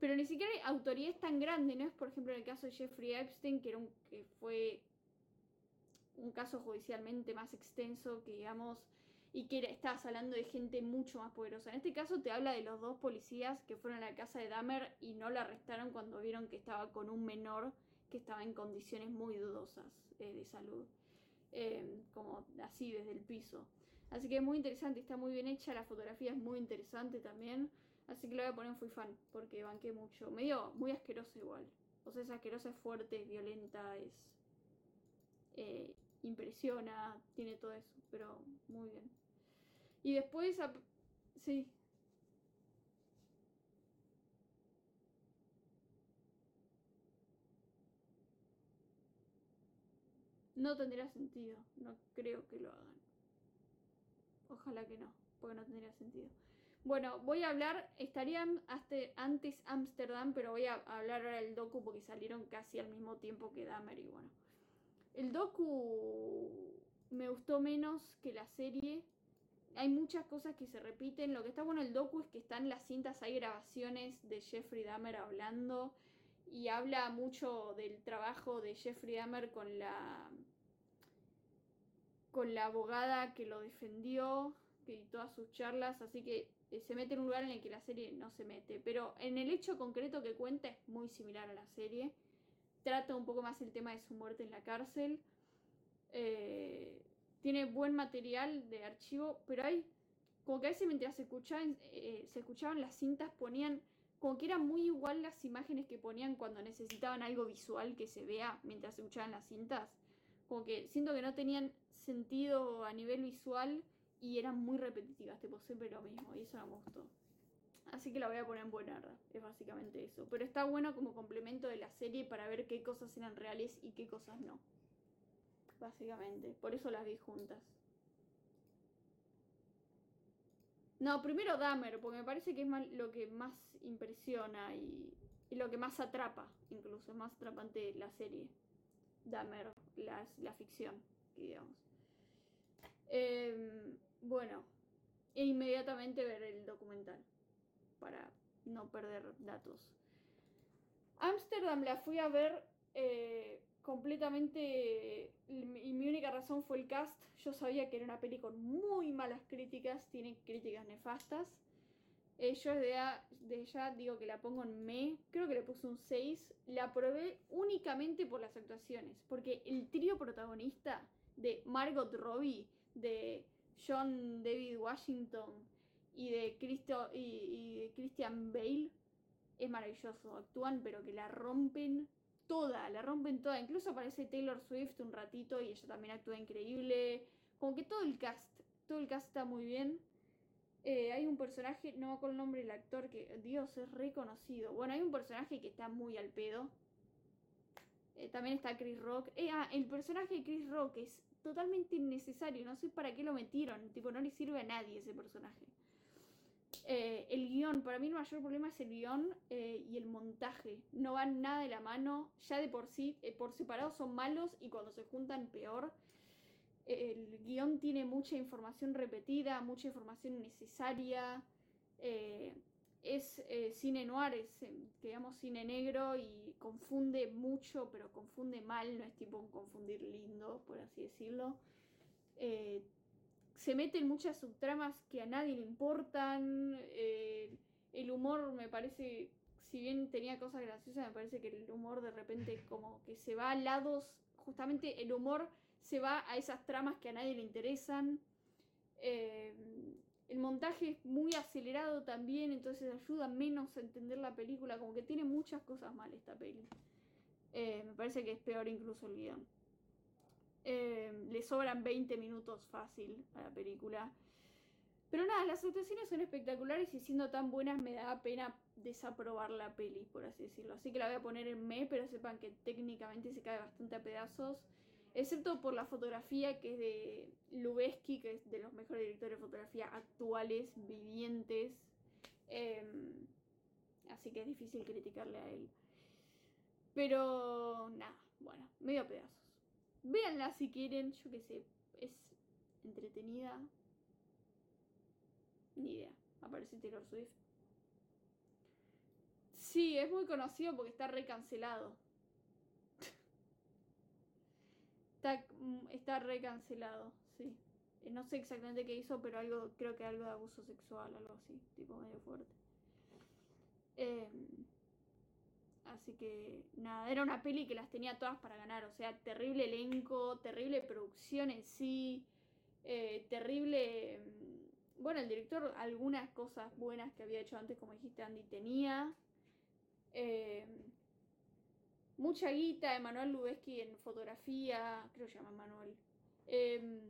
Pero ni siquiera hay autoridades tan grandes, ¿no? Es por ejemplo en el caso de Jeffrey Epstein, que, era un, que fue un caso judicialmente más extenso, que digamos, y que estabas hablando de gente mucho más poderosa. En este caso te habla de los dos policías que fueron a la casa de Dahmer y no la arrestaron cuando vieron que estaba con un menor que estaba en condiciones muy dudosas eh, de salud, em, como así desde el piso. Así que es muy interesante, está muy bien hecha, la fotografía es muy interesante también, así que lo voy a poner en Fui Fan, porque banqué mucho, medio muy asquerosa igual, o sea, es asquerosa, es fuerte, es violenta, es... Eh, impresiona, tiene todo eso, pero muy bien. Y después, sí. No tendría sentido. No creo que lo hagan. Ojalá que no, porque no tendría sentido. Bueno, voy a hablar, estaría hasta antes Amsterdam, pero voy a hablar ahora del docu porque salieron casi al mismo tiempo que Dahmer y bueno. El docu me gustó menos que la serie. Hay muchas cosas que se repiten. Lo que está bueno el docu es que están las cintas, hay grabaciones de Jeffrey Dahmer hablando y habla mucho del trabajo de Jeffrey Dahmer con la con la abogada que lo defendió y todas sus charlas, así que eh, se mete en un lugar en el que la serie no se mete. Pero en el hecho concreto que cuenta es muy similar a la serie. Trata un poco más el tema de su muerte en la cárcel. Eh, tiene buen material de archivo, pero hay como que a veces mientras se escuchaban, eh, se escuchaban las cintas ponían como que eran muy igual las imágenes que ponían cuando necesitaban algo visual que se vea mientras se escuchaban las cintas. Como que siento que no tenían sentido a nivel visual y eran muy repetitivas, tipo siempre lo mismo, y eso no me gustó. Así que la voy a poner en buena es básicamente eso. Pero está bueno como complemento de la serie para ver qué cosas eran reales y qué cosas no. Básicamente, por eso las vi juntas. No, primero Dahmer, porque me parece que es lo que más impresiona y, lo que más atrapa, incluso, es más atrapante la serie. Dahmer, la, la ficción, digamos. Eh, bueno, e inmediatamente ver el documental para no perder datos. Amsterdam la fui a ver eh, completamente y mi única razón fue el cast. Yo sabía que era una peli con muy malas críticas, tiene críticas nefastas. Eh, yo desde desde ya digo que la pongo en me, creo que le puse un 6. La probé únicamente por las actuaciones, porque el trío protagonista de Margot Robbie, de John David Washington y de, Cristo, y, Christian Bale es maravilloso. Actúan, pero que la rompen toda, la rompen toda. Incluso aparece Taylor Swift un ratito y ella también actúa increíble. Como que todo el cast, todo el cast está muy bien. Eh, hay un personaje, no acuerdo el nombre del actor, que Dios es reconocido. Bueno, hay un personaje que está muy al pedo. Eh, también está Chris Rock. Eh, ah, el personaje de Chris Rock es totalmente innecesario. No sé para qué lo metieron. Tipo, no le sirve a nadie ese personaje. Eh, el guion, para mí el mayor problema es el guion eh, y el montaje. No van nada de la mano. Ya de por sí, eh, por separado son malos y cuando se juntan peor. el guion tiene mucha información repetida, mucha información innecesaria es eh, cine noir, es, eh, digamos, cine negro y confunde mucho, pero confunde mal, no es tipo un confundir lindo, por así decirlo. Eh, se meten muchas subtramas que a nadie le importan. el humor me parece, si bien tenía cosas graciosas, me parece que el humor de repente como que se va a lados, justamente el humor se va a esas tramas que a nadie le interesan. El montaje es muy acelerado también, entonces ayuda menos a entender la película. Como que tiene muchas cosas mal esta peli. Eh, me parece que es peor incluso el guion. Eh, le sobran 20 minutos fácil a la película. Pero nada, las actuaciones son espectaculares y siendo tan buenas me da pena desaprobar la peli, por así decirlo. Así que la voy a poner en me, pero sepan que técnicamente se cae bastante a pedazos excepto por la fotografía que es de Lubeski, que es de los mejores directores de fotografía actuales, vivientes. Em, así que es difícil criticarle a él. Pero nada, bueno, medio a pedazos. Véanla si quieren, yo qué sé, es entretenida. Ni idea, aparece Taylor Swift. Sí, es muy conocido porque está recancelado. Está, mm, está recancelado, sí. Eh, no sé exactamente qué hizo, pero algo, creo que algo de abuso sexual, algo así, tipo medio fuerte. Em, así que nada, era una peli que las tenía todas para ganar, o sea, terrible elenco, terrible producción en sí, eh, terrible... Mm, bueno, el director algunas cosas buenas que había hecho antes, como dijiste Andy, tenía. Eh, mucha guita, Emanuel Lubezki en fotografía, creo que se llama Emanuel. Em,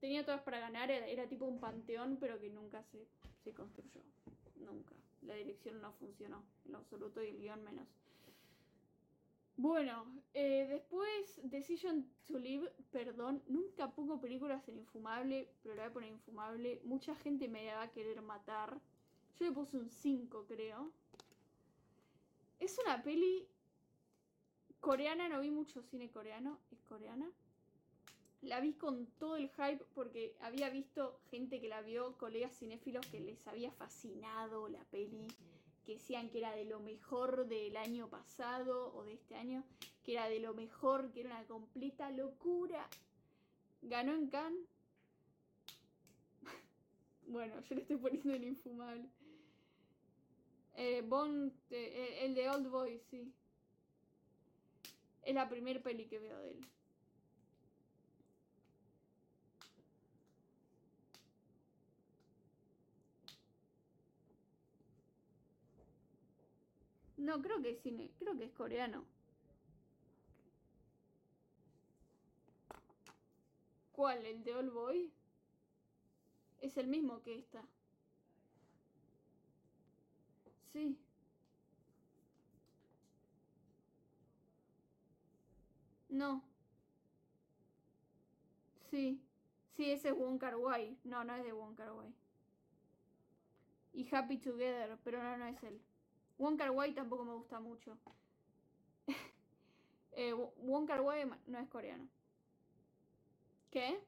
tenía todas para ganar, era, tipo un panteón, pero que nunca se, se construyó. Nunca. La dirección no funcionó en lo absoluto y el guion menos. Bueno, eh, después Decision to Live, perdón, nunca pongo películas en Infumable, pero la voy a poner Infumable. Mucha gente me va a querer matar. Yo le puse un 5, creo. Es una peli coreana, no vi mucho cine coreano, es coreana. La vi con todo el hype porque había visto gente que la vio, colegas cinéfilos que les había fascinado la peli que decían que era de lo mejor del año pasado o de este año, que era de lo mejor, que era una completa locura. Ganó en Cannes. bueno, yo le estoy poniendo el infumable. Eh, eh, el de Old Boy, sí. Es la primer peli que veo de él. No, creo que es cine, creo que es coreano. ¿Cuál? ¿El de Old Boy? Es el mismo que esta. Sí. No. Sí. Sí, ese es Wong Kar Wai. No, no es de Wong Kar Wai. Y Happy Together, pero no, no es él. Wong Kar Wai tampoco me gusta mucho. eh, Wong Wai no es coreano. ¿Qué?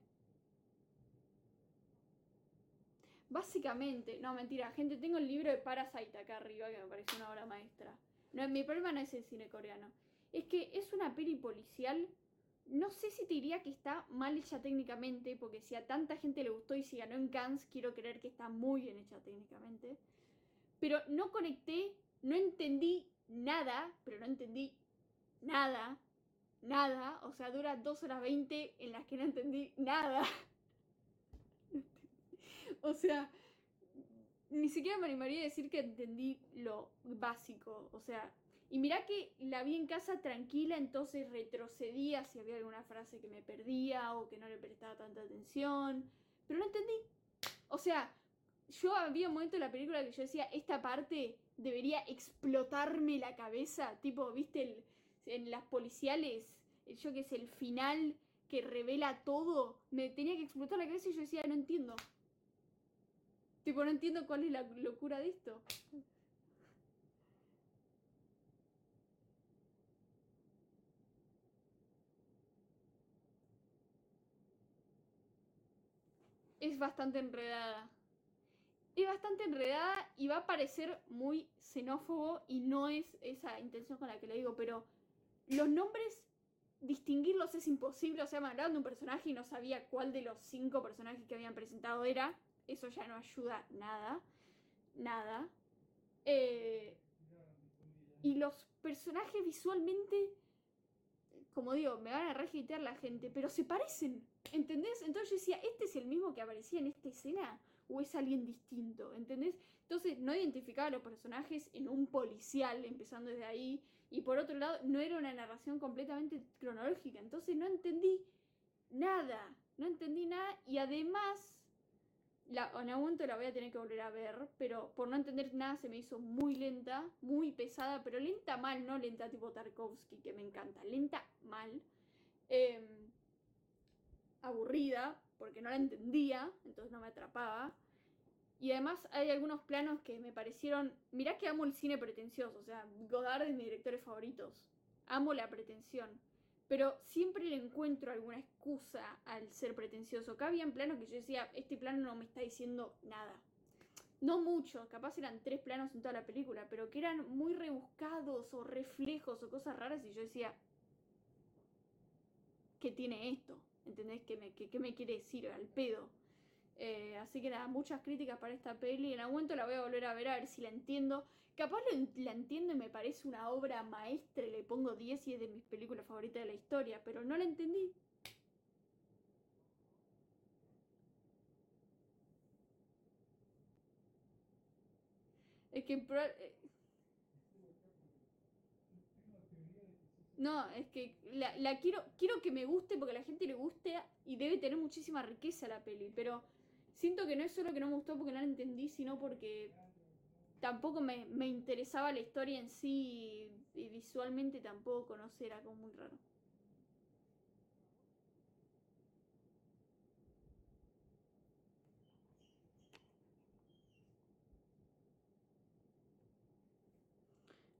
Básicamente, no, mentira, gente, tengo el libro de Parasite acá arriba que me parece una obra maestra. No, mi problema no es el cine coreano. Es que es una peli policial. No sé si te diría que está mal hecha técnicamente, porque si a tanta gente le gustó y si ganó en Cannes, quiero creer que está muy bien hecha técnicamente. Pero no conecté no entendí nada, pero no entendí nada, nada. O sea, dura 2 horas 20 en las que no entendí nada. o sea, ni siquiera me animaría a decir que entendí lo básico. O sea, y mirá que la vi en casa tranquila, entonces retrocedía si había alguna frase que me perdía o que no le prestaba tanta atención. Pero no entendí. O sea, yo había un momento en la película que yo decía, esta parte debería explotarme la cabeza, tipo, viste, en las policiales, yo que sé, el final que revela todo, me tenía que explotar la cabeza y yo decía, no entiendo. Tipo, no entiendo cuál es la locura de esto. Es bastante enredada es bastante enredada y va a parecer muy xenófobo y no es esa intención con la que lo digo, pero los nombres, distinguirlos es imposible. O sea, me de un personaje y no sabía cuál de los cinco personajes que habían presentado era. Eso ya no ayuda nada. Nada. Eh, y los personajes visualmente, como digo, me van a regitear la gente, pero se parecen. ¿Entendés? Entonces yo decía, ¿este es el mismo que aparecía en esta escena? o es alguien distinto, ¿entendés? Entonces no identificaba a los personajes en un policial, empezando desde ahí, y por otro lado no era una narración completamente cronológica, entonces no entendí nada, no entendí nada y además, la, en algún momento la voy a tener que volver a ver, pero por no entender nada se me hizo muy lenta, muy pesada, pero lenta mal, no lenta tipo Tarkovsky, que me encanta, lenta mal. Em, aburrida, porque no la entendía, entonces no me atrapaba. Y además hay algunos planos que me parecieron. Mirá que amo el cine pretencioso, o sea, Godard es de mis directores favoritos. Amo la pretensión. Pero siempre le encuentro alguna excusa al ser pretencioso. Acá había planos que yo decía, este plano no me está diciendo nada. No mucho, capaz eran tres planos en toda la película, pero que eran muy rebuscados o reflejos o cosas raras y yo decía, ¿qué tiene esto? ¿Entendés? ¿Qué me, qué, me quiere decir al pedo? Eh, así que nada, muchas críticas para esta peli. En algún momento la voy a volver a ver a ver si la entiendo. Capaz la entiendo y me parece una obra maestra. Le pongo 10 y es de mis películas favoritas de la historia, pero no la entendí. Es que eh, No, es que la, quiero, quiero que me guste porque a la gente le guste y debe tener muchísima riqueza la peli, pero siento que no es solo que no me gustó porque no la entendí, sino porque tampoco me, interesaba la historia en sí y visualmente tampoco, no sé, era como muy raro.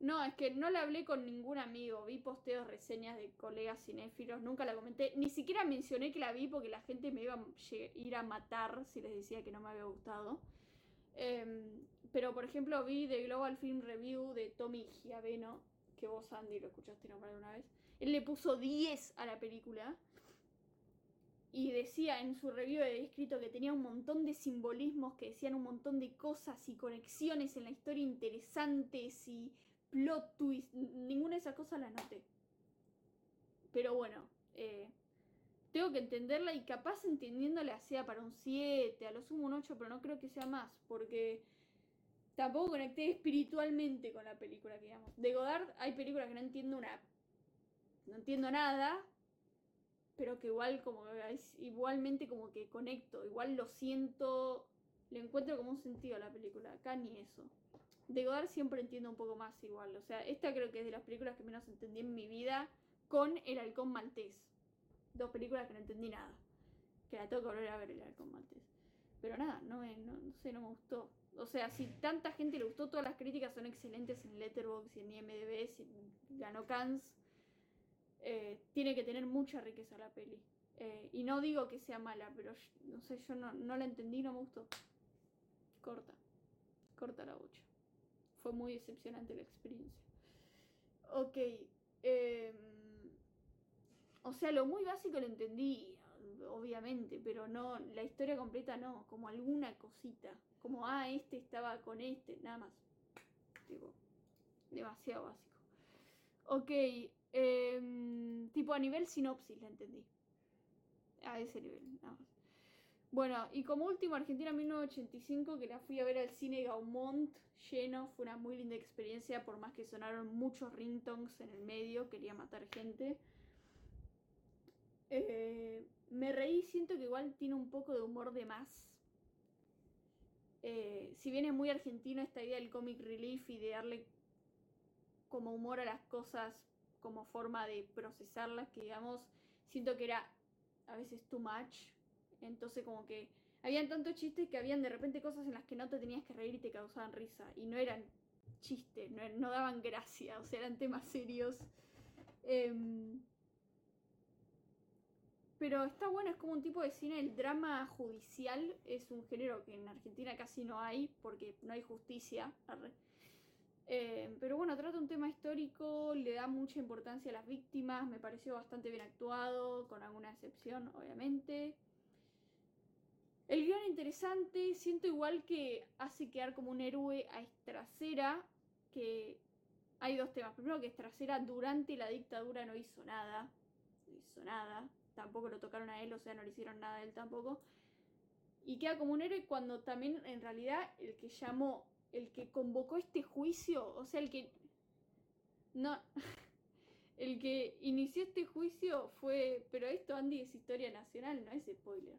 No, es que no la hablé con ningún amigo. Vi posteos, reseñas de colegas cinéfilos. Nunca la comenté. Ni siquiera mencioné que la vi porque la gente me iba a ir a matar si les decía que no me había gustado. Em, pero, por ejemplo, vi The Global Film Review de Tommy Giaveno. Que vos, Andy, lo escuchaste nombrar una vez. Él le puso 10 a la película. Y decía en su review de escrito que tenía un montón de simbolismos que decían un montón de cosas y conexiones en la historia interesantes y plot twist, ninguna de esas cosas la noté. Pero bueno, eh, tengo que entenderla y capaz entendiéndola sea para un 7, a lo sumo un 8, pero no creo que sea más, porque tampoco conecté espiritualmente con la película, digamos. De Godard hay películas que no entiendo una... No entiendo nada, pero que igual como igualmente como que conecto, igual lo siento, le encuentro como un sentido a la película. Acá ni eso. De Godard siempre entiendo un poco más igual. O sea, esta creo que es de las películas que menos entendí en mi vida con El Halcón Maltés. Dos películas que no entendí nada. Que la tengo que volver a ver El Maltés. Pero nada, no, me, no, sé, no me gustó. O sea, si tanta gente le gustó, todas las críticas son excelentes en Letterboxd y en IMDb, si ganó Cannes. Eh, tiene que tener mucha riqueza la peli. Eh, y no digo que sea mala, pero no sé, yo no, no la entendí, no me gustó. Corta. Corta la bocha fue muy decepcionante la experiencia. Ok. Em, o sea, lo muy básico lo entendí, obviamente, pero no, la historia completa no, como alguna cosita. Como, ah, este estaba con este, nada más. Tipo, demasiado básico. Ok, em, tipo a nivel sinopsis la entendí. A ese nivel, nada más. Bueno, y como último, Argentina 1985, que la fui a ver al cine Gaumont lleno, fue una muy linda experiencia, por más que sonaron muchos ringtones en el medio, quería matar gente. Eh, me reí, siento que igual tiene un poco de humor de más. Eh, si bien es muy argentino esta idea del comic relief y de darle como humor a las cosas como forma de procesarlas, que digamos, siento que era a veces too much entonces como que habían tantos chistes que habían de repente cosas en las que no te tenías que reír y te causaban risa. Y no eran chistes, no, daban gracia, o sea, eran temas serios. Em, pero está bueno, es como un tipo de cine, el drama judicial es un género que en Argentina casi no hay, porque no hay justicia. Em, pero bueno, trata un tema histórico, le da mucha importancia a las víctimas, me pareció bastante bien actuado, con alguna excepción, obviamente. El guion interesante, siento igual que hace quedar como un héroe a Estracera, que hay dos temas. Primero que Estracera durante la dictadura no hizo nada, no hizo nada, tampoco lo tocaron a él, o sea, no le hicieron nada a él tampoco. Y queda como un héroe cuando también en realidad el que llamó, el que convocó este juicio, o sea, el que... No, el que inició este juicio fue... Pero esto, Andy, es historia nacional, no es spoiler.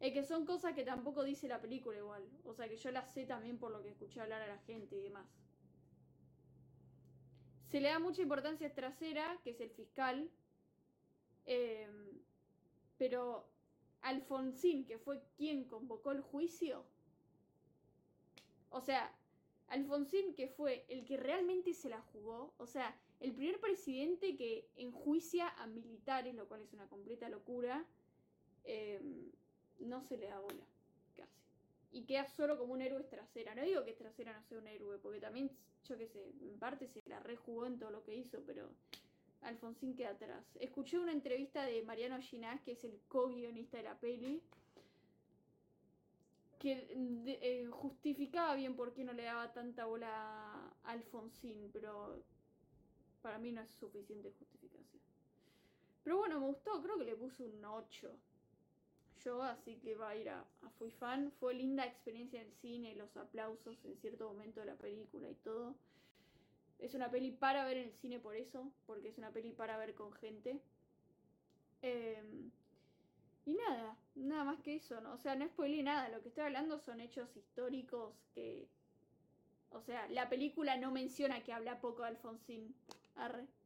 Es que son cosas que tampoco dice la película igual. O sea que yo las sé también por lo que escuché hablar a la gente y demás. Se le da mucha importancia a Trasera, que es el fiscal. Em, pero Alfonsín, que fue quien convocó el juicio. O sea, Alfonsín, que fue el que realmente se la jugó. O sea, el primer presidente que enjuicia a militares, lo cual es una completa locura. Eh, no se le da bola, casi. Y queda solo como un héroe trasera. No digo que trasera no sea un héroe, porque también, yo qué sé, en parte se la rejugó en todo lo que hizo, pero Alfonsín queda atrás. Escuché una entrevista de Mariano Ginás, que es el co-guionista de la peli, que eh, justificaba bien por qué no le daba tanta bola a Alfonsín, pero para mí no es suficiente justificación. Pero bueno, me gustó, creo que le puse un 8 yo, así que va a ir a, Fui Fan. Fue linda experiencia en cine, los aplausos en cierto momento de la película y todo. Es una peli para ver en el cine por eso, porque es una peli para ver con gente. Em, Y nada, nada más que eso, ¿no? O sea, no spoilé nada, lo que estoy hablando son hechos históricos que... O sea, la película no menciona que habla poco de Alfonsín. Arre.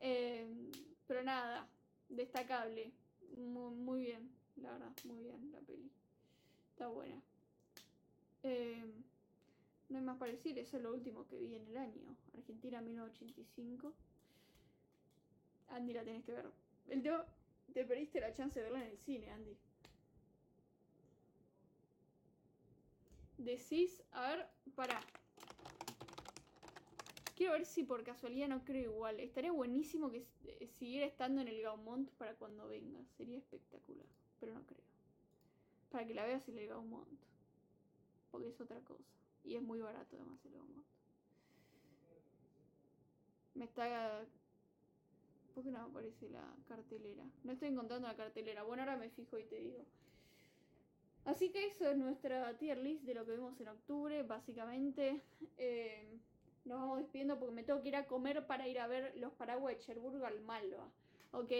Em, pero nada, destacable. Muy, bien, la verdad, muy bien la peli. Está buena. Em, no hay más para decir, eso es lo último que vi en el año. Argentina 1985. Andy la tenés que ver. El tema te perdiste la chance de verla en el cine, Andy. Decís, a ver, para. Quiero ver si por casualidad no creo igual. Estaría buenísimo que eh, siguiera estando en el Gaumont para cuando venga. Sería espectacular. Pero no creo. Para que la veas en el Gaumont. Porque es otra cosa. Y es muy barato además el Gaumont. Me está ¿Por qué no aparece la cartelera? No estoy encontrando la cartelera. Bueno, ahora me fijo y te digo. Así que eso es nuestra tier list de lo que vemos en octubre, básicamente. Eh, nos vamos despidiendo porque me tengo que ir a comer para ir a ver los paraguas de Cherburgo al Malva. Ok.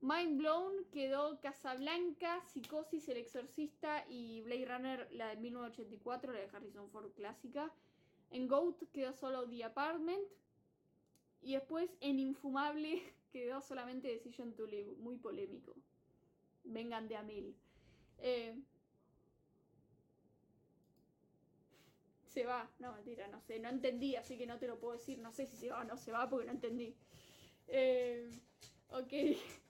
Mind Blown quedó Casablanca, Psicosis, El Exorcista y Blade Runner, la de 1984, la de Harrison Ford clásica. En Goat quedó solo The Apartment. Y después en Infumable quedó solamente Decision to Live, muy polémico. Vengan de a mil. Eh, se va, no mentira, no sé, no entendí, así que no te lo puedo decir, no sé si se va o no se va porque no entendí. Eh, ok.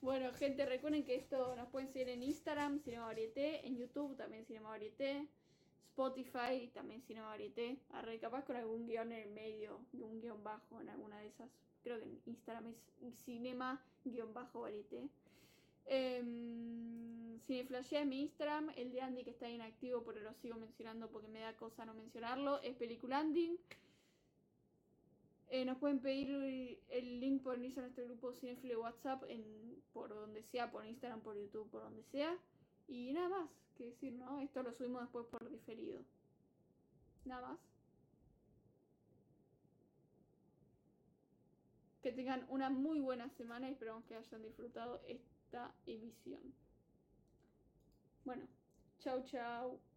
Bueno, gente, recuerden que esto nos pueden seguir en Instagram, Cinema Varieté, en YouTube también Cinema Varieté, Spotify también Cinema Varieté. Arre, con algún guion en el medio, un guion bajo en alguna de esas. Creo que en Instagram es cinema-varieté. Eh, Cineflashea en mi Instagram, el de Andy que está inactivo, pero lo sigo mencionando porque me da cosa no mencionarlo, es Peliculanding. Eh, nos pueden pedir el link por unirse a nuestro grupo Cinefile WhatsApp por donde sea, por Instagram, por YouTube, por donde sea. Y nada más que decir, ¿no? Esto lo subimos después por diferido. Nada más. Que tengan una muy buena semana y esperamos que hayan disfrutado esta emisión. Bueno, chau chau.